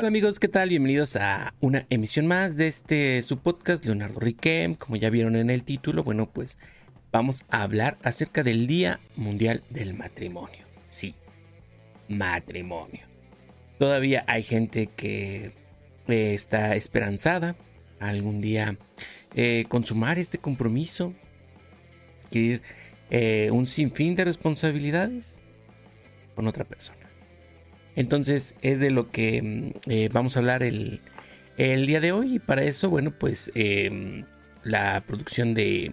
Hola amigos, ¿qué tal? Bienvenidos a una emisión más de este su podcast Leonardo Riquem. Como ya vieron en el título, bueno, pues vamos a hablar acerca del Día Mundial del Matrimonio. Sí, matrimonio. Todavía hay gente que eh, está esperanzada algún día eh, consumar este compromiso, adquirir eh, un sinfín de responsabilidades con otra persona. Entonces es de lo que mm, eh, vamos a hablar el, día de hoy. Y para eso, bueno, pues em, la producción de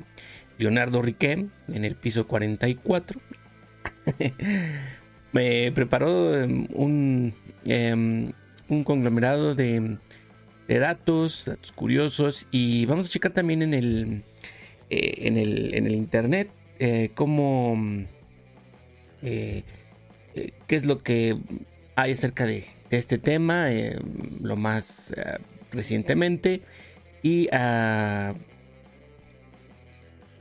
Leonardo Riquem en el piso 44 me preparó em, un, em, un conglomerado de, datos, datos curiosos. Y vamos a checar también en el, eh, en el, en el internet eh, cómo... qué es lo que hay acerca de, este tema, eh, lo más eh, recientemente. Y ah,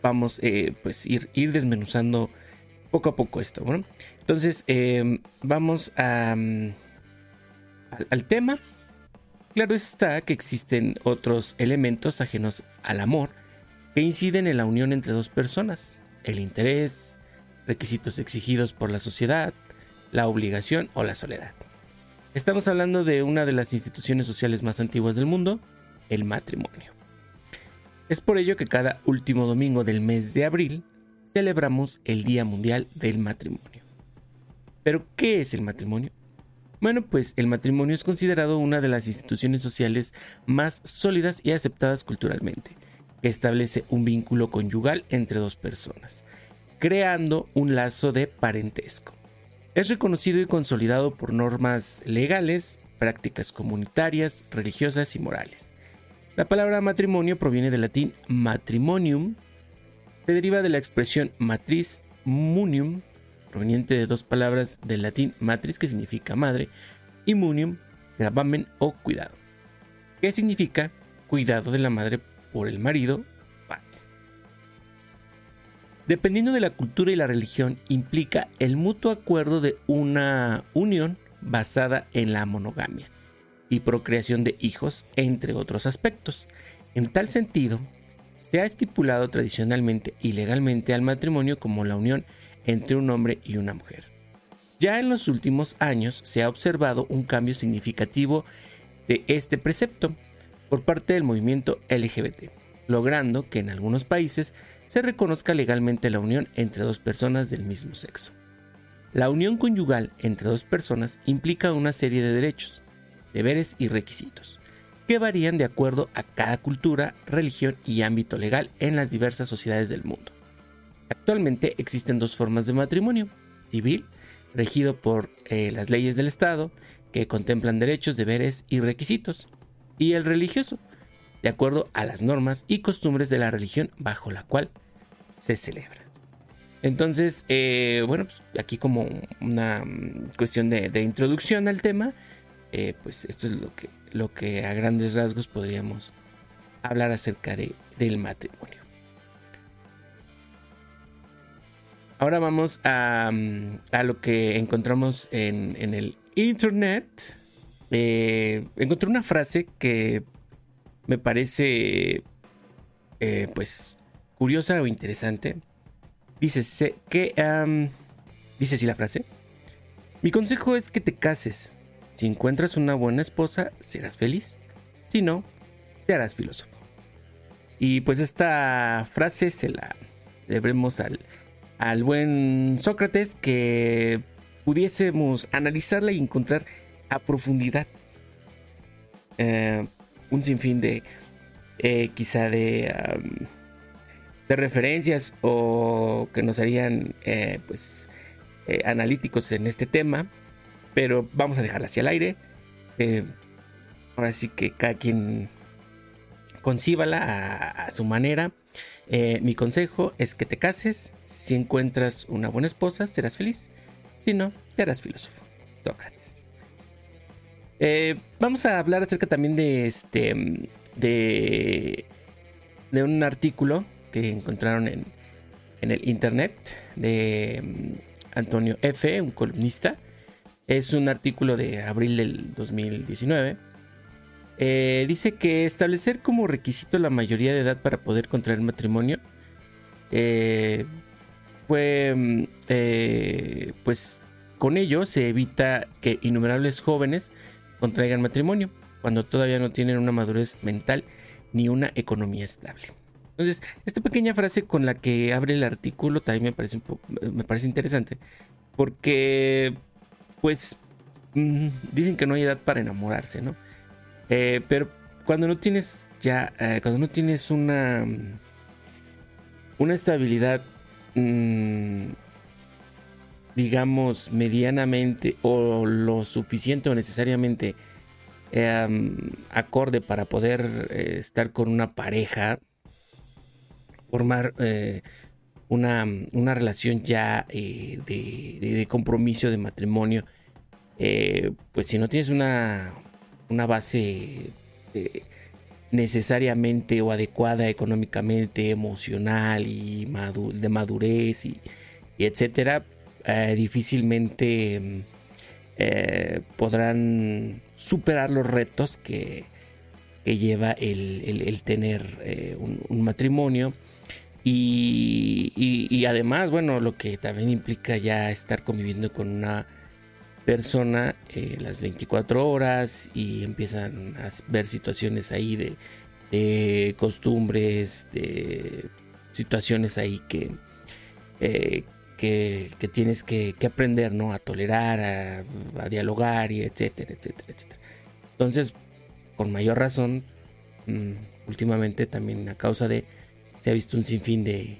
vamos eh, pues ir, desmenuzando poco a poco esto. Bueno, entonces em, vamos a, al tema. Claro está que existen otros elementos ajenos al amor que inciden en la unión entre dos personas. El interés, requisitos exigidos por la sociedad, la obligación o la soledad. Estamos hablando de una de las instituciones sociales más antiguas del mundo, el matrimonio. Es por ello que cada último domingo del mes de abril celebramos el Día Mundial del Matrimonio. ¿Pero qué es el matrimonio? Bueno, pues el matrimonio es considerado una de las instituciones sociales más sólidas y aceptadas culturalmente, que establece un vínculo conyugal entre dos personas, creando un lazo de parentesco. Es reconocido y consolidado por normas legales, prácticas comunitarias, religiosas y morales. La palabra matrimonio proviene del latín matrimonium, se deriva de la expresión matriz munium, proveniente de dos palabras del latín matriz que significa madre y munium, gravamen o cuidado, que significa cuidado de la madre por el marido dependiendo de la cultura y la religión, implica el mutuo acuerdo de una unión basada en la monogamia y procreación de hijos, entre otros aspectos. En tal sentido, se ha estipulado tradicionalmente y legalmente al matrimonio como la unión entre un hombre y una mujer. Ya en los últimos años se ha observado un cambio significativo de este precepto por parte del movimiento LGBT logrando que en algunos países se reconozca legalmente la unión entre dos personas del mismo sexo. La unión conyugal entre dos personas implica una serie de derechos, deberes y requisitos, que varían de acuerdo a cada cultura, religión y ámbito legal en las diversas sociedades del mundo. Actualmente existen dos formas de matrimonio, civil, regido por eh, las leyes del Estado, que contemplan derechos, deberes y requisitos, y el religioso, de acuerdo a las normas y costumbres de la religión bajo la cual se celebra. Entonces, eh, bueno, pues aquí como una mm, cuestión de, introducción al tema, eh, pues esto es lo que, lo que a grandes rasgos podríamos hablar acerca de, del matrimonio. Ahora vamos a, mm, a lo que encontramos en, el internet. Eh, encontré una frase que me parece eh, pues curiosa o interesante. Dice que dice así la frase. Mi consejo es que te cases. Si encuentras una buena esposa, serás feliz. Si no, te harás filósofo. Y pues esta frase se la debemos al, al buen Sócrates que pudiésemos analizarla y encontrar a profundidad eh, un sinfín de eh, quizá de, referencias o que nos harían eh, pues eh, analíticos en este tema pero vamos a dejarla hacia el aire. Ahora sí que cada quien concíbala a, a su manera. Mi consejo es que te cases. Si encuentras una buena esposa serás feliz. Si no te harás filósofo. Sócrates eh, vamos a hablar acerca también de este. de. de un artículo que encontraron en, en el internet de mm, Antonio F., un columnista, Es un artículo de abril del 2019. Eh, dice que establecer como requisito la mayoría de edad para poder contraer matrimonio eh, fue, mm, eh, pues con ello se evita que innumerables jóvenes contraigan matrimonio cuando todavía no tienen una madurez mental ni una economía estable. Entonces, esta pequeña frase con la que abre el artículo también me parece, me parece interesante porque, pues, mm, dicen que no hay edad para enamorarse, ¿no? Eh, pero cuando no tienes ya, eh, cuando no tienes una, una estabilidad, mm, digamos, medianamente o lo suficiente o necesariamente em, acorde para poder eh, estar con una pareja, formar una, una, relación ya de, de, compromiso, de matrimonio, pues si no tienes una, una base eh, necesariamente o adecuada económicamente, emocional y de madurez y, etcétera, eh, difícilmente eh, podrán superar los retos que, lleva el, tener un, matrimonio. Y, además, bueno, lo que también implica ya estar conviviendo con una persona eh, las 24 horas y empiezan a ver situaciones ahí de, costumbres, de situaciones ahí que, eh, que, tienes que, aprender ¿no? a tolerar, a, dialogar y etcétera, etcétera, etcétera. Entonces, con mayor razón, mm, últimamente también a causa de, se ha visto un sinfín de,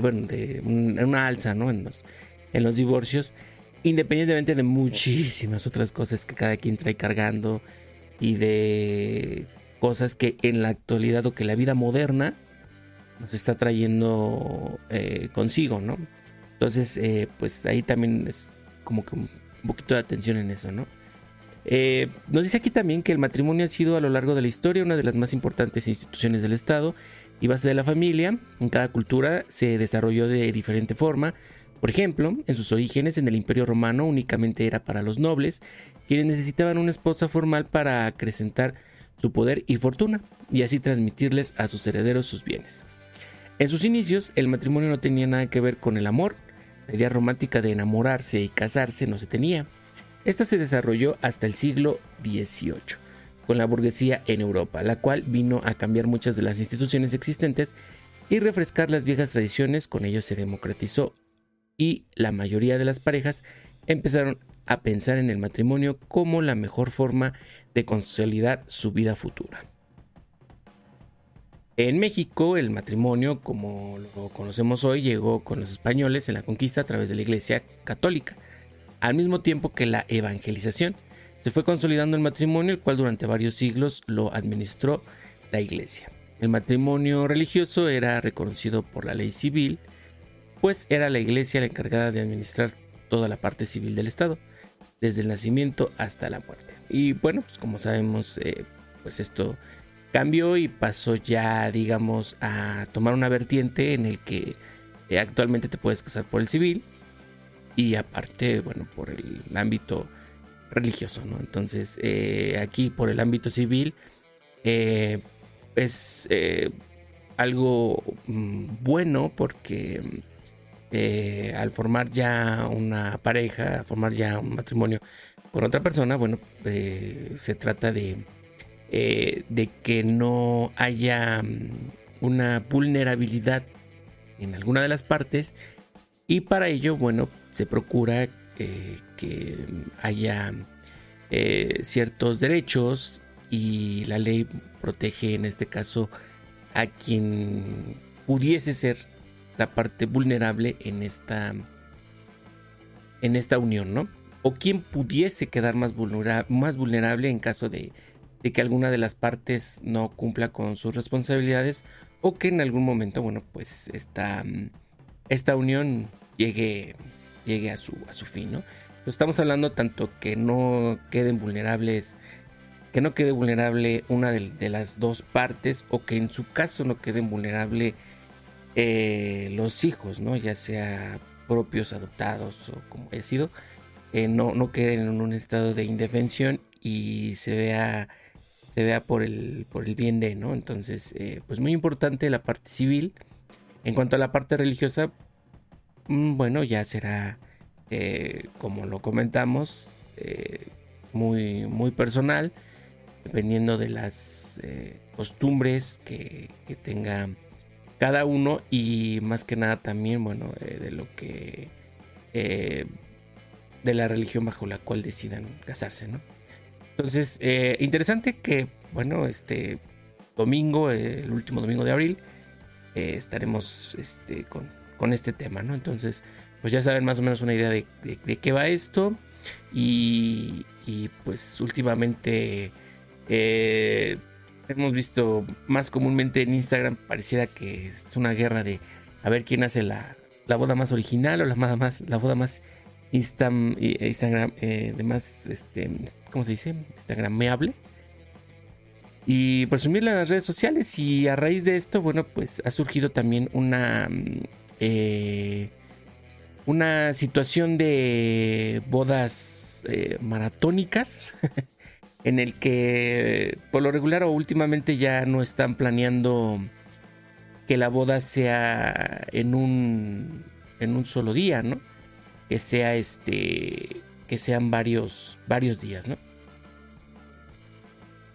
bueno, de una alza ¿no? en, los, en los divorcios independientemente de muchísimas otras cosas que cada quien trae cargando y de cosas que en la actualidad o que la vida moderna nos está trayendo eh, consigo, ¿no? Entonces, eh, pues ahí también es como que un poquito de atención en eso, ¿no? Eh, nos dice aquí también que el matrimonio ha sido a lo largo de la historia una de las más importantes instituciones del Estado y base de la familia. En cada cultura se desarrolló de diferente forma, por ejemplo, en sus orígenes en el Imperio Romano únicamente era para los nobles, quienes necesitaban una esposa formal para acrecentar su poder y fortuna, y así transmitirles a sus herederos sus bienes. En sus inicios, el matrimonio no tenía nada que ver con el amor, la idea romántica de enamorarse y casarse no se tenía. Esta se desarrolló hasta el siglo XVIII, con la burguesía en Europa, la cual vino a cambiar muchas de las instituciones existentes y refrescar las viejas tradiciones, con ello se democratizó y la mayoría de las parejas empezaron a pensar en el matrimonio como la mejor forma de consolidar su vida futura. En México, el matrimonio, como lo conocemos hoy, llegó con los españoles en la conquista a través de la Iglesia Católica, al mismo tiempo que la evangelización. Se fue consolidando el matrimonio, el cual durante varios siglos lo administró la Iglesia. El matrimonio religioso era reconocido por la ley civil, pues era la iglesia la encargada de administrar toda la parte civil del Estado, desde el nacimiento hasta la muerte. Y bueno, pues como sabemos, eh, pues esto cambió y pasó ya, digamos, a tomar una vertiente en el que eh, actualmente te puedes casar por el civil y aparte, bueno, por el ámbito religioso, ¿no? Entonces, eh, aquí por el ámbito civil es algo mm, bueno porque eh, al formar ya una pareja, formar ya un matrimonio con otra persona, bueno, eh, se trata de, eh, de que no haya mm, una vulnerabilidad en alguna de las partes y para ello, bueno, se procura que haya ciertos derechos y la ley protege en este caso a quien pudiese ser la parte vulnerable en esta, en esta unión, ¿no? O quién pudiese quedar más, más vulnerable en caso de, que alguna de las partes no cumpla con sus responsabilidades o que en algún momento, bueno, pues esta, esta unión llegue, llegue a, su, a su fin, ¿no? estamos hablando tanto que no queden vulnerables, que no quede vulnerable una de, de, las dos partes o que en su caso no queden vulnerable eh, los hijos, ¿no? Ya sea propios, adoptados o como haya sido, eh, no, no queden en un estado de indefensión y se vea, se vea por, el, por el bien de, ¿no? Entonces, eh, pues muy importante la parte civil. En cuanto a la parte religiosa, mm, bueno, ya será, eh, como lo comentamos, muy, muy personal, dependiendo de las costumbres que, que tenga cada uno y más que nada también, bueno, de lo que de la religión bajo la cual decidan casarse, ¿no? Entonces, eh, interesante que, bueno, este domingo, el último domingo de abril, eh, estaremos este, con, con, este tema, ¿no? Entonces, pues ya saben más o menos una idea de, qué va esto. Y, y pues últimamente eh, hemos visto más comúnmente en Instagram, pareciera que es una guerra de a ver quién hace la, la boda más original o la, más, la boda más Instagram, eh, de más, este, ¿cómo se dice? Instagrameable. Y presumirlo en las redes sociales. Y a raíz de esto, bueno, pues ha surgido también una, mm, eh, una situación de bodas eh, maratónicas. en el que por lo regular o últimamente ya no están planeando que la boda sea en un en un solo día, ¿no? Que sea este que sean varios varios días, ¿no?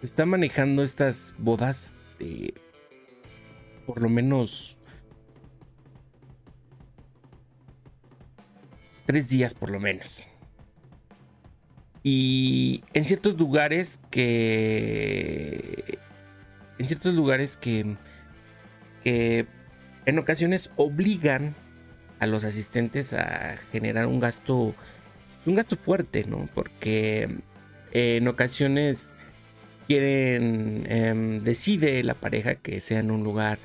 Está manejando estas bodas de por lo menos tres días por lo menos. Y en ciertos lugares que en ciertos lugares que que en ocasiones obligan a los asistentes a generar un gasto, un gasto fuerte, ¿no? Porque eh, en ocasiones quieren, em, decide la pareja que sea en un lugar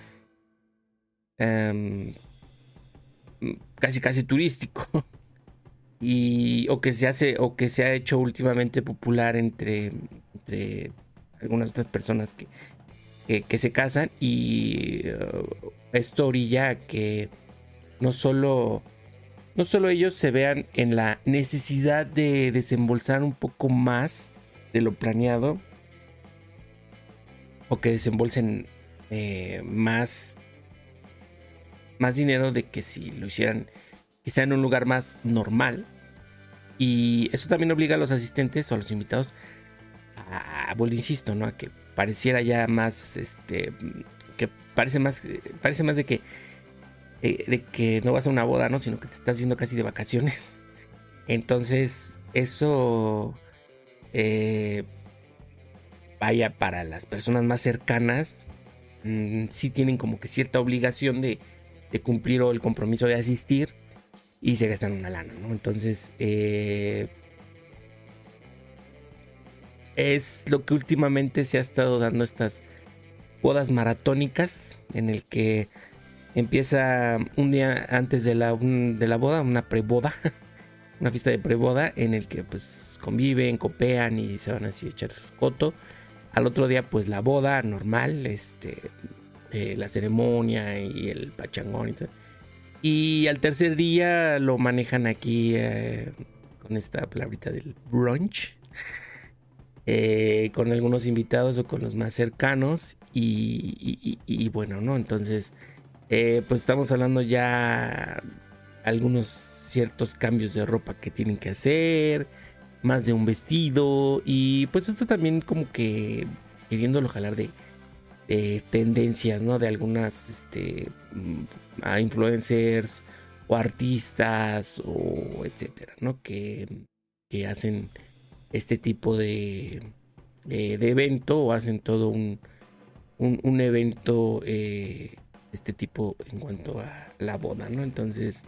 em, casi casi turístico. Y, o que se hace o que se ha hecho últimamente popular entre, entre algunas otras personas que, que, se casan y uh, esto orilla que no solo, no solo ellos se vean en la necesidad de desembolsar un poco más de lo planeado o que desembolsen eh, más, más dinero de que si lo hicieran quizá en un lugar más normal. Y eso también obliga a los asistentes o a los invitados a, bueno, insisto, ¿no? A que pareciera ya más, este, que parece más, parece más de que de, que no vas a una boda, ¿no? Sino que te estás yendo casi de vacaciones. Entonces, eso, eh, vaya, para las personas más cercanas, mm, sí tienen como que cierta obligación de, cumplir o el compromiso de asistir y se gastan una lana, ¿no? Entonces, eh, es lo que últimamente se ha estado dando estas bodas maratónicas en el que Empieza un día antes de la, de la boda, una preboda, una fiesta de preboda en el que pues conviven, copean y se van así a echar coto. Al otro día pues la boda normal, este, eh, la ceremonia y el pachangón y todo. Y al tercer día lo manejan aquí eh, con esta palabrita del brunch. Eh, con algunos invitados o con los más cercanos. Y, y bueno, ¿no? Entonces eh, pues estamos hablando ya algunos ciertos cambios de ropa que tienen que hacer, más de un vestido y pues esto también como que queriéndolo jalar de, tendencias, ¿no? De algunas este, mm, influencers o artistas o etcétera, ¿no? Que, que hacen este tipo de, de, evento o hacen todo un, un, evento eh, este tipo en cuanto a la boda, ¿no? Entonces,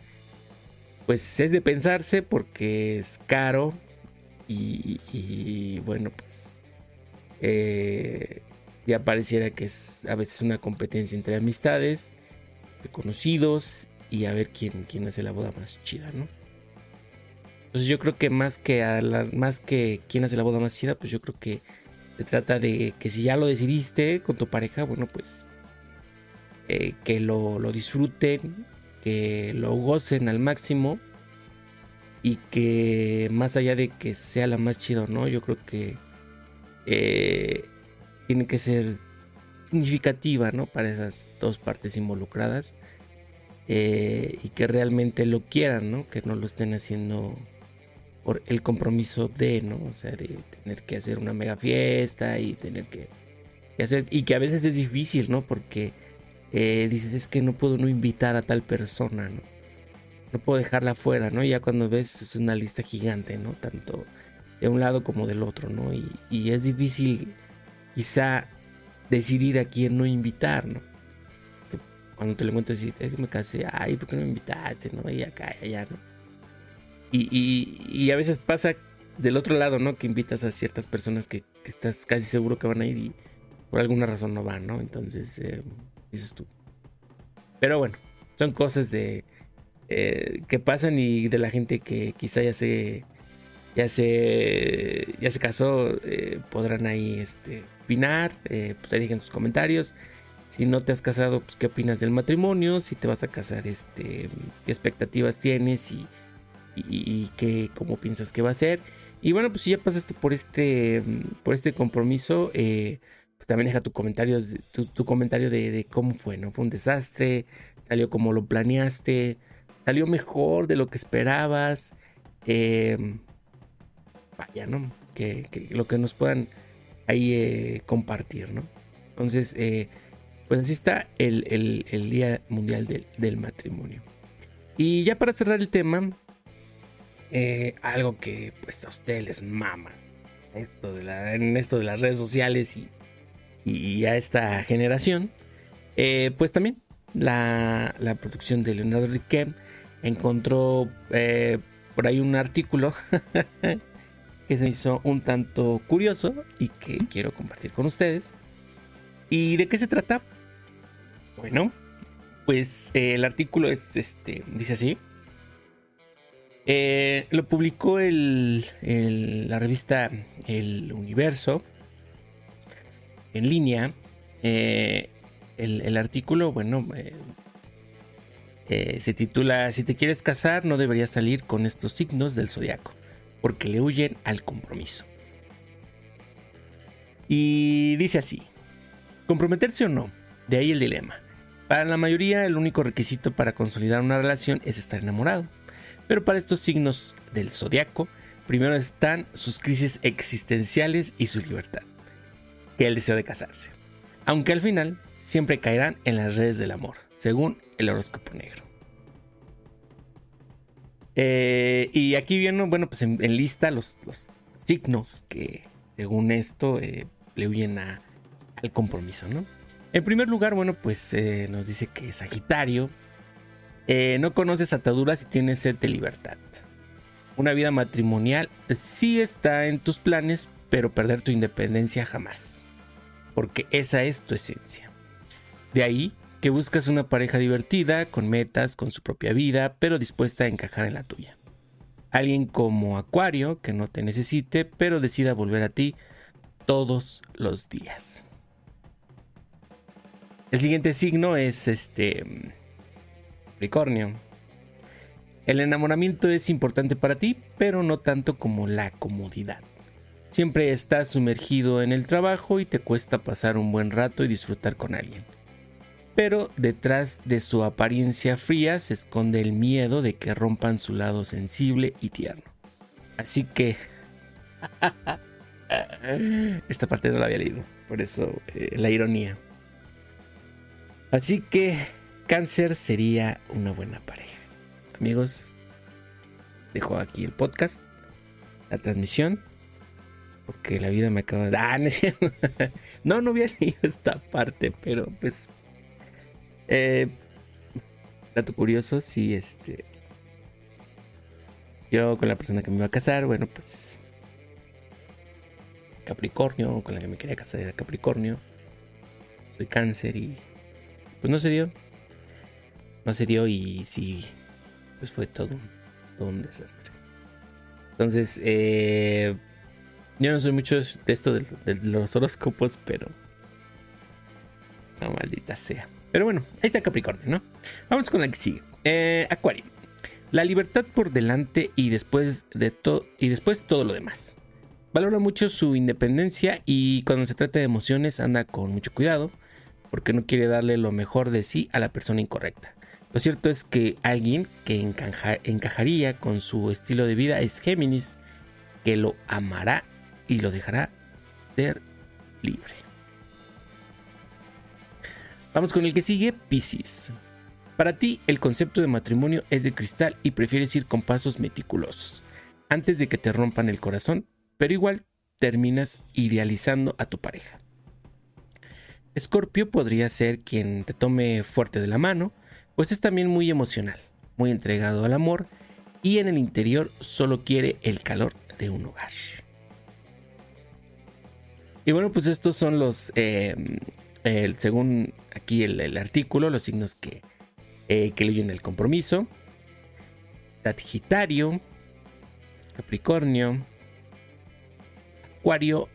pues es de pensarse porque es caro y, bueno, pues eh, ya pareciera que es a veces una competencia entre amistades, conocidos y a ver quién, quién hace la boda más chida, ¿no? Entonces yo creo que más que a más que quién hace la boda más chida, pues yo creo que se trata de que si ya lo decidiste con tu pareja, bueno, pues eh, que lo, disfruten, que lo gocen al máximo y que más allá de que sea la más chida no, yo creo que eh, tiene que ser significativa, ¿no? Para esas dos partes involucradas. Eh, y que realmente lo quieran, ¿no? Que no lo estén haciendo por el compromiso de, ¿no? O sea, de tener que hacer una mega fiesta y tener que, hacer, y que a veces es difícil, ¿no? Porque eh, dices, es que no puedo no invitar a tal persona, ¿no? No puedo dejarla fuera, ¿no? Ya cuando ves es una lista gigante, ¿no? Tanto de un lado como del otro, ¿no? Y, y es difícil quizá decidir a quién no invitar, ¿no? cuando te lo encuentras y te me casé, ay, ¿por qué no me invitaste? ¿no? Y acá allá, ¿no? Y, y, a veces pasa del otro lado, ¿no? Que invitas a ciertas personas que, que, estás casi seguro que van a ir y por alguna razón no van, ¿no? Entonces, eh, dices tú. Pero bueno, son cosas de eh, que pasan y de la gente que quizá ya se ya se ya se casó, eh, podrán ahí este opinar, pues ahí dejen sus comentarios. Si no te has casado, pues qué opinas del matrimonio, si te vas a casar, este, qué expectativas tienes y, y, qué, cómo piensas que va a ser. Y bueno, pues si ya pasaste por este, por este compromiso, eh, pues también deja tu comentario, tu, comentario de, cómo fue, ¿no? Fue un desastre, salió como lo planeaste, salió mejor de lo que esperabas. Em, vaya, ¿no? Que, lo que nos puedan ahí eh, compartir, ¿no? Entonces, eh, pues así está el, Día Mundial del, Matrimonio. Y ya para cerrar el tema, eh, algo que pues a ustedes les mama. Esto de la, en esto de las redes sociales y, y a esta generación. Eh, pues también la, producción de Leonardo Riquet encontró eh, por ahí un artículo que se hizo un tanto curioso y que quiero compartir con ustedes. ¿Y de qué se trata? Bueno, pues eh, el artículo es este, dice así. Lo publicó el, la revista El Universo en línea. Eh, el, artículo, bueno, se titula Si te quieres casar, no deberías salir con estos signos del zodiaco, porque le huyen al compromiso. Y dice así: comprometerse o no, de ahí el dilema. Para la mayoría el único requisito para consolidar una relación es estar enamorado. Pero para estos signos del zodiaco, primero están sus crisis existenciales y su libertad, que el deseo de casarse. Aunque al final siempre caerán en las redes del amor, según el horóscopo negro. Eh, y aquí viene, bueno, pues en, lista los, signos que, según esto, eh, le huyen al compromiso, ¿no? En primer lugar, bueno, pues eh, nos dice que Sagitario no conoces ataduras y tienes sed de libertad. Una vida matrimonial sí está en tus planes, pero perder tu independencia jamás. Porque esa es tu esencia. De ahí que buscas una pareja divertida, con metas, con su propia vida, pero dispuesta a encajar en la tuya. Alguien como Acuario, que no te necesite, pero decida volver a ti todos los días. El siguiente signo es este Capricornio. El enamoramiento es importante para ti, pero no tanto como la comodidad. Siempre estás sumergido en el trabajo y te cuesta pasar un buen rato y disfrutar con alguien. Pero detrás de su apariencia fría se esconde el miedo de que rompan su lado sensible y tierno. Así que... Esta parte no la había leído, por eso eh, la ironía. Así que cáncer sería una buena pareja. Amigos, dejo aquí el podcast, la transmisión, porque la vida me acaba de... Ah, no, no, había leído esta parte, pero pues... Eh, dato curioso, si este... Yo con la persona que me iba a casar, bueno, pues... Capricornio, con la que me quería casar era Capricornio. Soy cáncer y pues no se dio. No se dio y sí, pues fue todo, todo un desastre. Entonces, eh, yo no soy mucho de esto de, los horóscopos, pero... No, maldita sea. Pero bueno, ahí está Capricornio, ¿no? Vamos con la que sigue. Eh, Acuario. La libertad por delante y después de todo y después todo lo demás. Valora mucho su independencia y cuando se trata de emociones anda con mucho cuidado porque no quiere darle lo mejor de sí a la persona incorrecta. Lo cierto es que alguien que encajaría con su estilo de vida es Géminis, que lo amará y lo dejará ser libre. Vamos con el que sigue, Pisces. Para ti, el concepto de matrimonio es de cristal y prefieres ir con pasos meticulosos, antes de que te rompan el corazón, pero igual terminas idealizando a tu pareja. Escorpio podría ser quien te tome fuerte de la mano, pues es también muy emocional, muy entregado al amor y en el interior solo quiere el calor de un hogar. Y bueno, pues estos son los, em, según aquí el, artículo, los signos que, eh, que leyen el compromiso. Sagitario, Capricornio, Acuario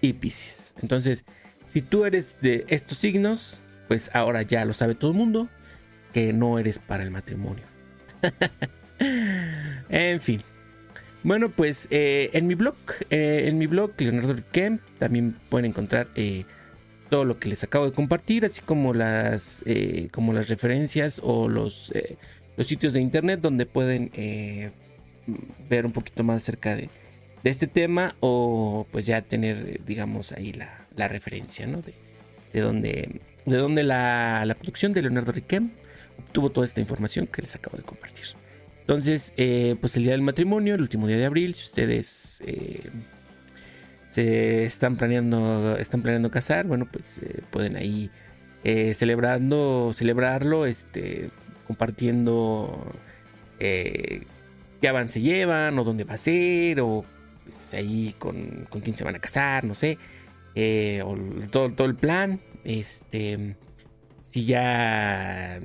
y Piscis. Entonces, si tú eres de estos signos, pues ahora ya lo sabe todo el mundo que no eres para el matrimonio. en fin. Bueno, pues eh, en mi blog, eh, en mi blog Leonardo Riquem, también pueden encontrar eh, todo lo que les acabo de compartir, así como las, como las referencias o los, los sitios de internet donde pueden ver un poquito más acerca de, de, este tema o pues ya tener, digamos, ahí la, la referencia, ¿no? De, de donde, de donde la, la producción de Leonardo Riquem obtuvo toda esta información que les acabo de compartir. Entonces, eh, pues el día del matrimonio, el último día de abril, si ustedes eh, se están planeando, están planeando casar, bueno, pues eh, pueden ahí celebrando, celebrarlo, este, compartiendo qué avance llevan o dónde va a ser o pues, ahí con, con, quién se van a casar, no sé, o todo, todo el plan, este, si ya,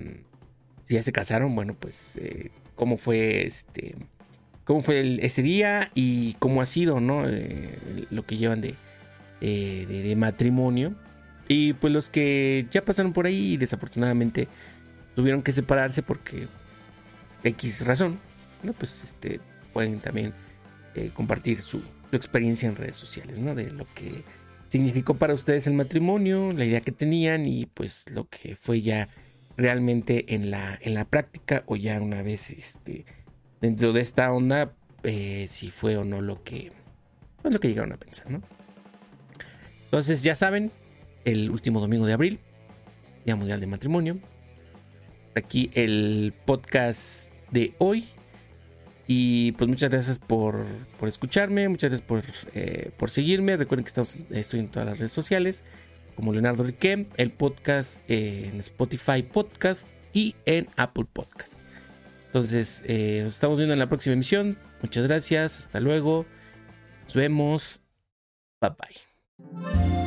si ya se casaron, bueno, pues cómo fue este cómo fue ese día y cómo ha sido no eh, lo que llevan de, de, matrimonio. Y pues los que ya pasaron por ahí y desafortunadamente tuvieron que separarse porque x razón no pues este pueden también eh, compartir su, su, experiencia en redes sociales no de lo que significó para ustedes el matrimonio la idea que tenían y pues lo que fue ya realmente en la, en la práctica o ya una vez este, dentro de esta onda, eh, si fue o no lo que, pues, lo que llegaron a pensar, ¿no? Entonces ya saben, el último domingo de abril, Día Mundial de Matrimonio. Aquí el podcast de hoy. Y pues muchas gracias por, por escucharme, muchas gracias por, eh, por seguirme. Recuerden que estamos, estoy en todas las redes sociales como Leonardo Riquem, el podcast en Spotify Podcast y en Apple Podcast. Entonces, eh, nos estamos viendo en la próxima emisión. Muchas gracias, hasta luego. Nos vemos. Bye bye.